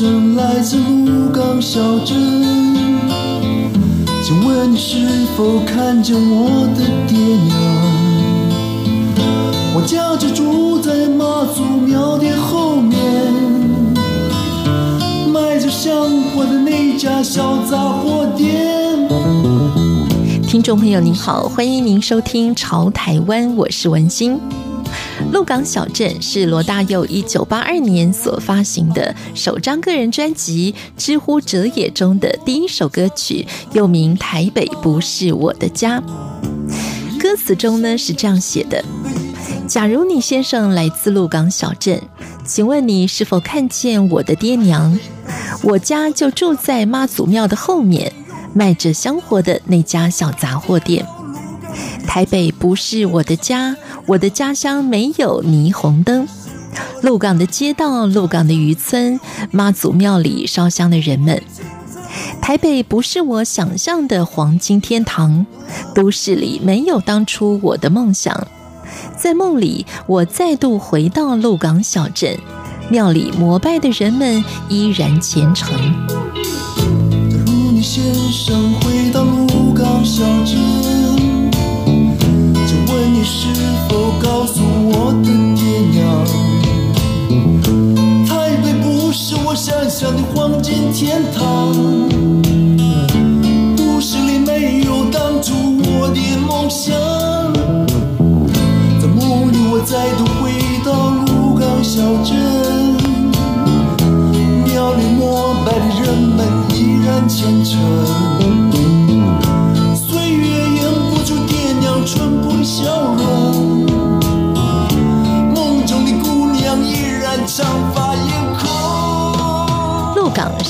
先生来自鹿港小镇，请问你是否看见我的爹娘？我家就住在妈祖庙的后面，卖着香火的那家小杂货店。听众朋友您好，欢迎您收听《潮台湾》，我是文心。鹿港小镇是罗大佑一九八二年所发行的首张个人专辑《之乎者也》中的第一首歌曲，又名《台北不是我的家》。歌词中呢是这样写的：假如你先生来自鹿港小镇，请问你是否看见我的爹娘？我家就住在妈祖庙的后面，卖着香火的那家小杂货店。台北不是我的家。我的家乡没有霓虹灯，鹿港的街道，鹿港的渔村，妈祖庙里烧香的人们。台北不是我想象的黄金天堂，都市里没有当初我的梦想。在梦里，我再度回到鹿港小镇，庙里膜拜的人们依然虔诚。如你先生回到鹿港小镇。是否告诉我的爹娘，台北不是我想象的黄金天堂，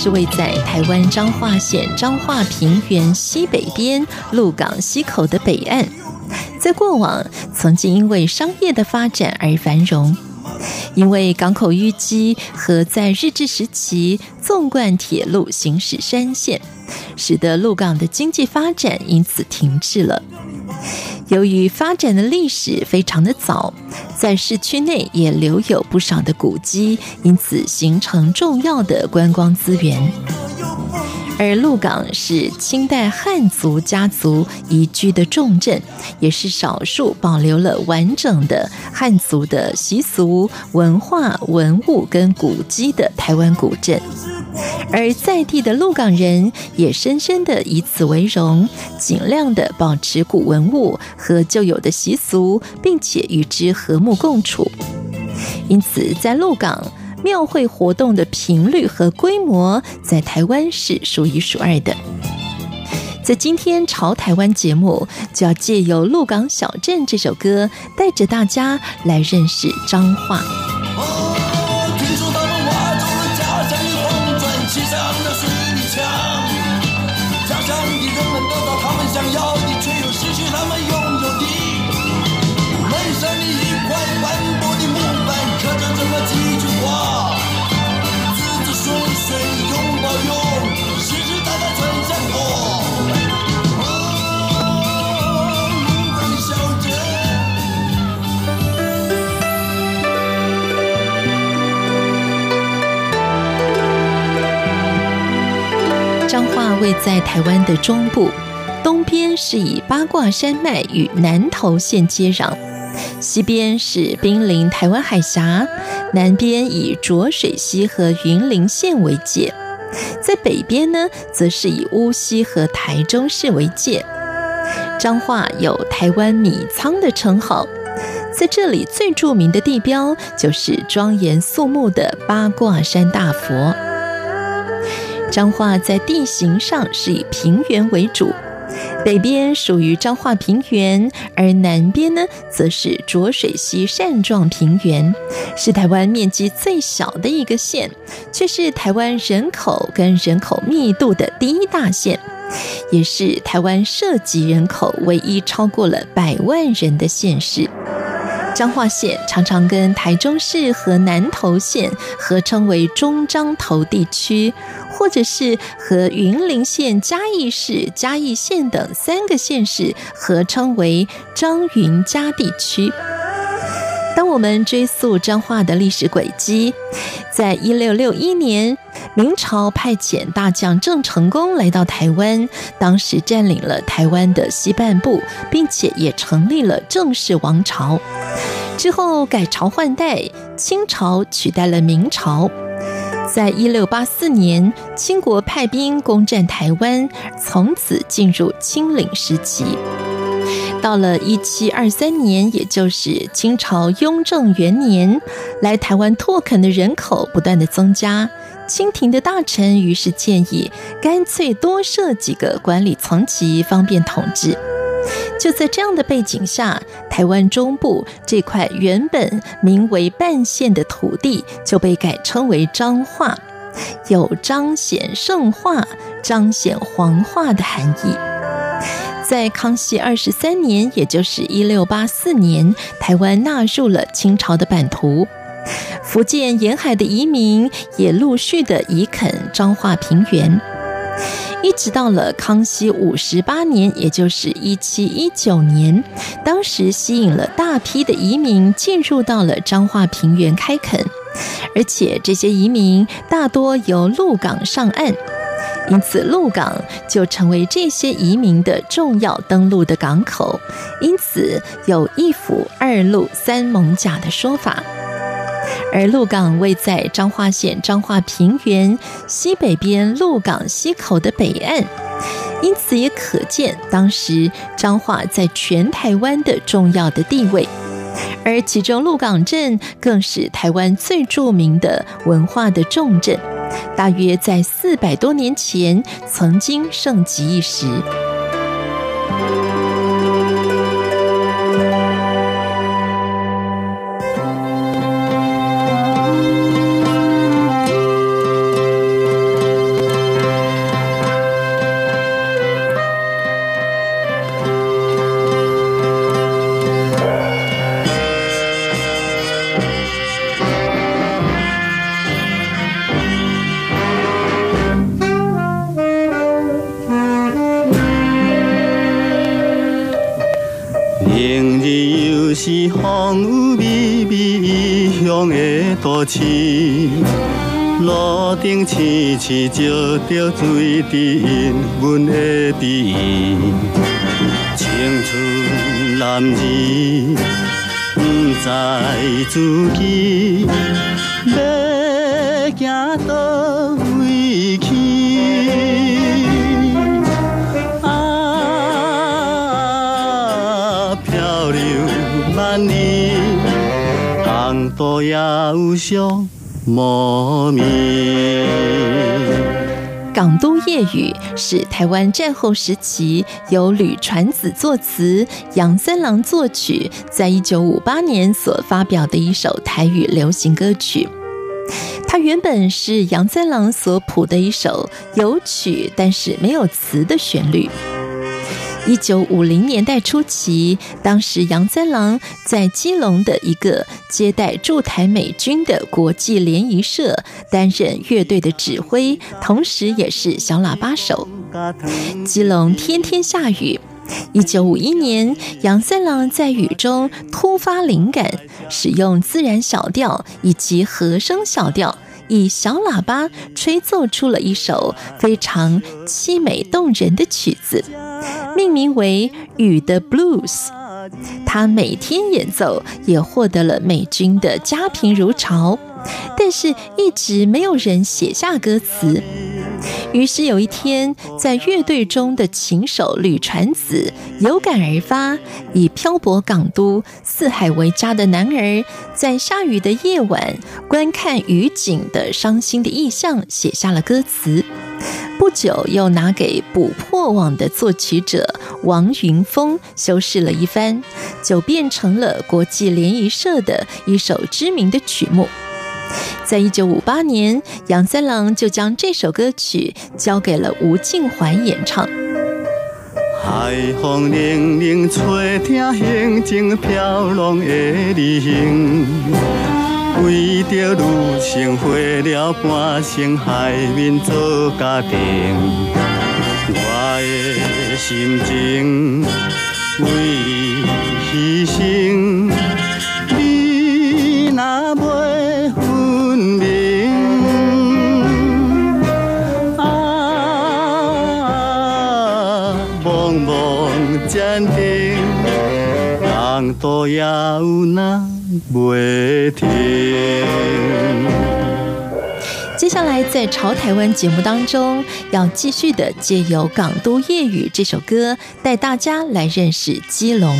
是位在台湾彰化县彰化平原西北边鹿港溪口的北岸，在过往曾经因为商业的发展而繁荣，因为港口淤积和在日治时期纵贯铁路行驶山线，使得鹿港的经济发展因此停滞了。由于发展的历史非常的早，在市区内也留有不少的古迹，因此形成重要的观光资源。而鹿港是清代汉族家族移居的重镇，也是少数保留了完整的汉族的习俗、文化、文物跟古迹的台湾古镇。而在地的鹿港人也深深的以此为荣，尽量的保持古文物和旧有的习俗，并且与之和睦共处。因此，在鹿港，庙会活动的频率和规模，在台湾是数一数二的。在今天《潮台湾》节目，就要借由《鹿港小镇》这首歌，带着大家来认识彰化。位在台湾的中部，东边是以八卦山脉与南投县接壤，西边是濒临台湾海峡，南边以浊水溪和云林县为界，在北边呢，则是以乌溪和台中市为界。彰化有台湾米仓的称号，在这里最著名的地标就是庄严肃穆的八卦山大佛。彰化在地形上是以平原为主，北边属于彰化平原，而南边呢，则是浊水溪扇状平原，是台湾面积最小的一个县，却是台湾人口跟人口密度的第一大县，也是台湾涉及人口唯一超过了百万人的县市。彰化县常常跟台中市和南投县合称为中彰投地区，或者是和云林县嘉义市嘉义县等三个县市合称为彰云嘉地区。当我们追溯彰化的历史轨迹，在一六六一年，明朝派遣大将郑成功来到台湾，当时占领了台湾的西半部，并且也成立了郑氏王朝。之后改朝换代，清朝取代了明朝。在一六八四年，清国派兵攻占台湾，从此进入清领时期。到了一七二三年，也就是清朝雍正元年，来台湾拓垦的人口不断的增加，清廷的大臣于是建议，干脆多设几个管理层级，方便统治。就在这样的背景下，台湾中部这块原本名为半县的土地，就被改称为彰化，有彰显圣化、彰显皇化的含义。在康熙二十三年，也就是一六八四年，台湾纳入了清朝的版图，福建沿海的移民也陆续的移垦彰化平原，一直到了康熙五十八年，也就是一七一九年，当时吸引了大批的移民进入到了彰化平原开垦，而且这些移民大多由鹿港上岸。因此，鹿港就成为这些移民的重要登陆的港口。因此，有一府二鹿三艋舺的说法。而鹿港位在彰化县彰化平原西北边鹿港溪口的北岸，因此也可见当时彰化在全台湾的重要的地位。而其中鹿港镇更是台湾最著名的文化的重镇。大约在四百多年前，曾经盛极一时。就是风雨微微、异乡的大市，路顶青青照着水滴印，阮的背。青春男儿，不知自己要行到。港渡也有上。港都夜雨是台湾战后时期由吕传子作词、杨三郎作曲，在一九五八年所发表的一首台语流行歌曲。它原本是杨三郎所谱的一首有曲但是没有词的旋律。一九五零年代初期，当时杨三郎在基隆的一个接待驻台美军的国际联谊社担任乐队的指挥，同时也是小喇叭手。基隆天天下雨，一九五一年，杨三郎在雨中突发灵感，使用自然小调以及和声小调，以小喇叭吹奏出了一首非常凄美动人的曲子。命名为《雨的 Blues》，他每天演奏，也获得了美军的佳评如潮，但是一直没有人写下歌词。于是有一天，在乐队中的琴手吕传子有感而发，以漂泊港都、四海为家的男儿在下雨的夜晚观看雨景的伤心的意象，写下了歌词。不久又拿给《捕破网》的作曲者王云峰修饰了一番，就变成了国际联谊社的一首知名的曲目。在一九五八年，杨三郎就将这首歌曲交给了吴敬怀演唱。海风冷冷吹，听行踪飘浪的旅行，为着女性花了半生海面做家庭，我的心情为你牺牲，你若袂人都也有那袂停。接下来，在《潮台湾》节目当中，要继续的借由《港都夜雨》这首歌，带大家来认识基隆。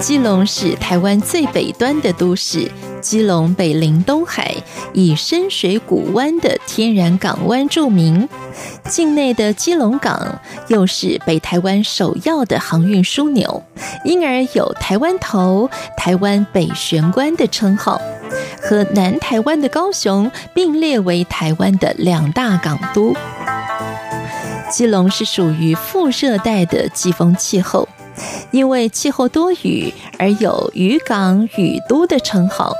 基隆是台湾最北端的都市。基隆北临东海，以深水古湾的天然港湾著名。境内的基隆港又是北台湾首要的航运枢纽，因而有“台湾头”、“台湾北玄关”的称号，和南台湾的高雄并列为台湾的两大港都。基隆是属于副热带的季风气候。因为气候多雨，而有渔港、雨都的称号。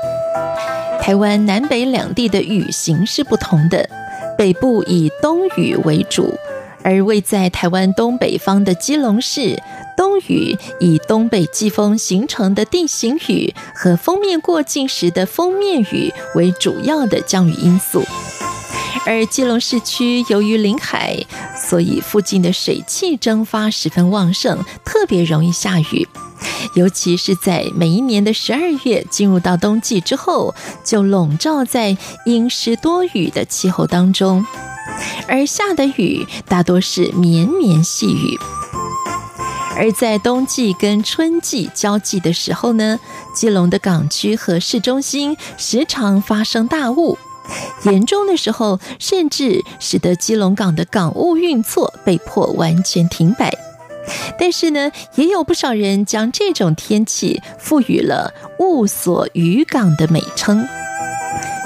台湾南北两地的雨型是不同的，北部以冬雨为主，而位在台湾东北方的基隆市，冬雨以东北季风形成的地形雨和锋面过境时的锋面雨为主要的降雨因素。而基隆市区由于临海，所以附近的水汽蒸发十分旺盛，特别容易下雨。尤其是在每一年的十二月进入到冬季之后，就笼罩在阴湿多雨的气候当中，而下的雨大多是绵绵细雨。而在冬季跟春季交际的时候呢，基隆的港区和市中心时常发生大雾。严重的时候，甚至使得基隆港的港务运作被迫完全停摆。但是呢，也有不少人将这种天气赋予了“雾锁渔港”的美称。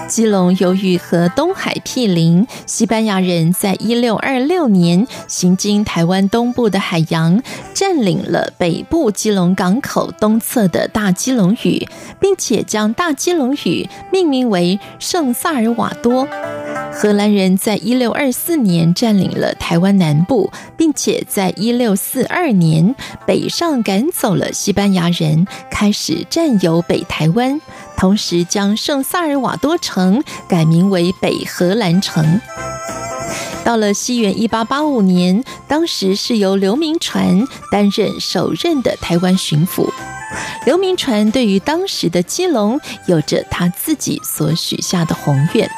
基隆由于和东海毗邻，西班牙人在一六二六年行经台湾东部的海洋，占领了北部基隆港口东侧的大基隆屿，并且将大基隆屿命名为圣萨尔瓦多。荷兰人在一六二四年占领了台湾南部，并且在一六四二年北上赶走了西班牙人，开始占有北台湾。同时将圣萨尔瓦多城改名为北荷兰城。到了西元一八八五年，当时是由刘铭传担任首任的台湾巡抚。刘铭传对于当时的基隆有着他自己所许下的宏愿。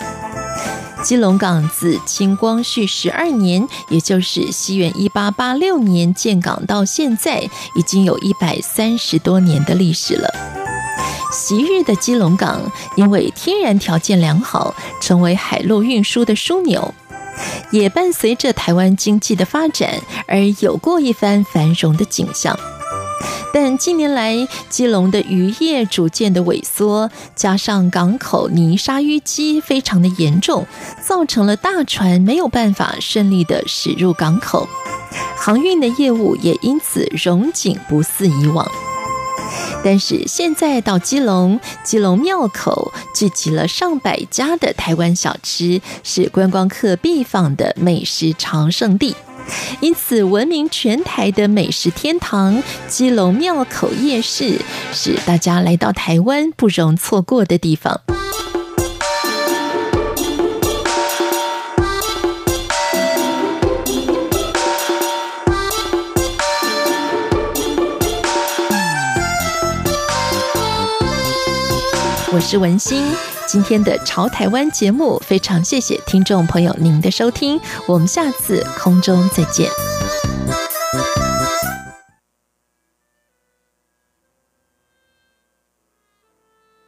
基隆港自清光绪十二年，也就是西元一八八六年建港到现在，已经有一百三十多年的历史了。昔日的基隆港，因为天然条件良好，成为海陆运输的枢纽，也伴随着台湾经济的发展而有过一番繁荣的景象。但近年来，基隆的渔业逐渐的萎缩，加上港口泥沙淤积非常的严重，造成了大船没有办法顺利的驶入港口，航运的业务也因此荣景不似以往。但是现在到基隆，基隆庙口聚集了上百家的台湾小吃，是观光客必访的美食朝圣地。因此，闻名全台的美食天堂基隆庙口夜市，是大家来到台湾不容错过的地方。是文心，今天的《潮台湾》节目非常谢谢听众朋友您的收听，我们下次空中再见。